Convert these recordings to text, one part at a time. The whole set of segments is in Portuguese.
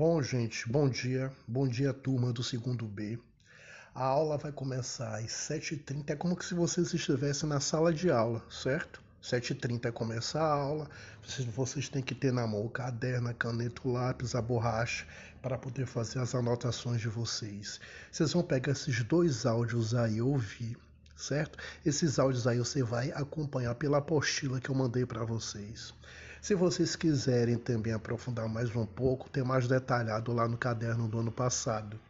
Bom, gente, bom dia. Bom dia, turma do segundo B. A aula vai começar às 7h30. É como se vocês estivessem na sala de aula, certo? 7h30 começa a aula. Vocês, vocês têm que ter na mão o caderno, a caneta, o lápis, a borracha para poder fazer as anotações de vocês. Vocês vão pegar esses dois áudios aí e ouvir, certo? Esses áudios aí você vai acompanhar pela apostila que eu mandei para vocês. Se vocês quiserem também aprofundar mais um pouco, tem mais detalhado lá no caderno do ano passado.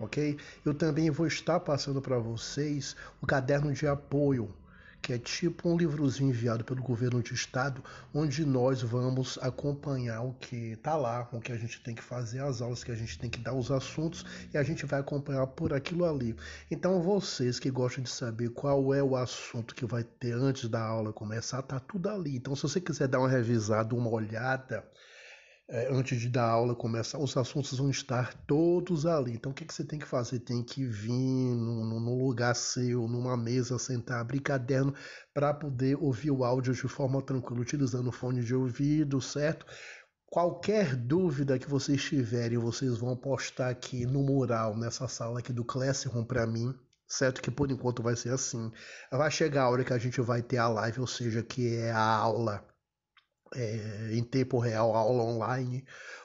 Ok? Eu também vou estar passando para vocês o caderno de apoio que é tipo um livrozinho enviado pelo governo de estado, onde nós vamos acompanhar o que está lá, o que a gente tem que fazer, as aulas que a gente tem que dar, os assuntos, e a gente vai acompanhar por aquilo ali. Então, vocês que gostam de saber qual é o assunto que vai ter antes da aula começar, tá tudo ali. Então, se você quiser dar uma revisada, uma olhada, antes de dar aula começar, os assuntos vão estar todos ali. Então, o que, que você tem que fazer? Tem que vir num, num lugar seu, numa mesa, sentar, abrir caderno para poder ouvir o áudio de forma tranquila, utilizando fone de ouvido, certo? Qualquer dúvida que vocês tiverem, vocês vão postar aqui no mural, nessa sala aqui do Classroom para mim, certo? Que por enquanto vai ser assim. Vai chegar a hora que a gente vai ter a live, ou seja, que é a aula é, em tempo real, aula online,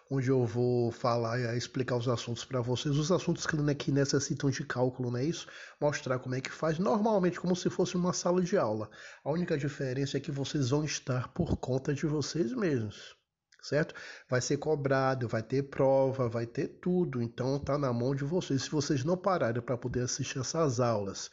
onde eu vou falar e explicar os assuntos para vocês, os assuntos que, né, que necessitam de cálculo, não é isso? Mostrar como é que faz, normalmente como se fosse uma sala de aula. A única diferença é que vocês vão estar por conta de vocês mesmos, certo? Vai ser cobrado, vai ter prova, vai ter tudo, então tá na mão de vocês. Se vocês não pararem para poder assistir essas aulas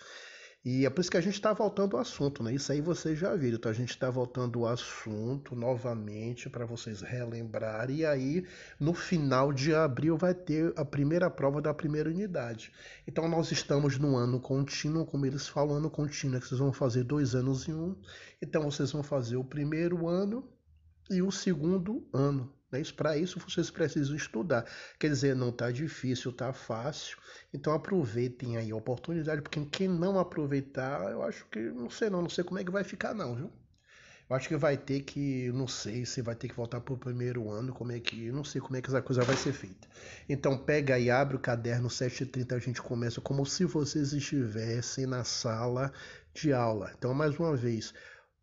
e é por isso que a gente está voltando ao assunto, né? Isso aí vocês já viram. Então a gente está voltando ao assunto novamente para vocês relembrarem. E aí, no final de abril, vai ter a primeira prova da primeira unidade. Então nós estamos no ano contínuo, como eles falam, ano contínuo, é que vocês vão fazer dois anos em um. Então vocês vão fazer o primeiro ano e o segundo ano. Para isso vocês precisam estudar. Quer dizer, não está difícil, está fácil. Então aproveitem aí a oportunidade, porque quem não aproveitar, eu acho que não sei não, não sei como é que vai ficar não, viu? Eu acho que vai ter que, não sei se vai ter que voltar para o primeiro ano, como é que, não sei como é que essa coisa vai ser feita. Então pega e abre o caderno 7h30, a gente começa como se vocês estivessem na sala de aula. Então mais uma vez,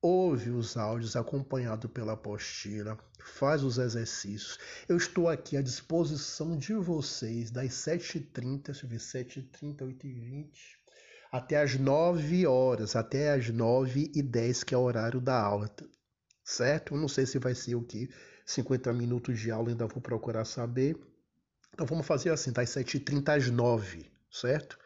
ouve os áudios acompanhado pela apostila, faz os exercícios. Eu estou aqui à disposição de vocês das 7h30, deixa eu ver, 7h30, 8h20, até as 9 horas, até as 9h10, que é o horário da aula, certo? Eu não sei se vai ser o que, 50 minutos de aula, ainda vou procurar saber. Então vamos fazer assim, das 7h30 às 9 certo?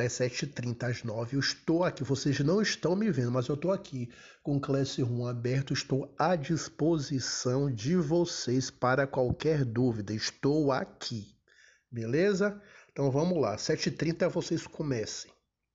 Das 7h30 às 9 Eu estou aqui, vocês não estão me vendo, mas eu estou aqui com o Classroom aberto, estou à disposição de vocês para qualquer dúvida. Estou aqui, beleza? Então vamos lá, 7h30 vocês comecem.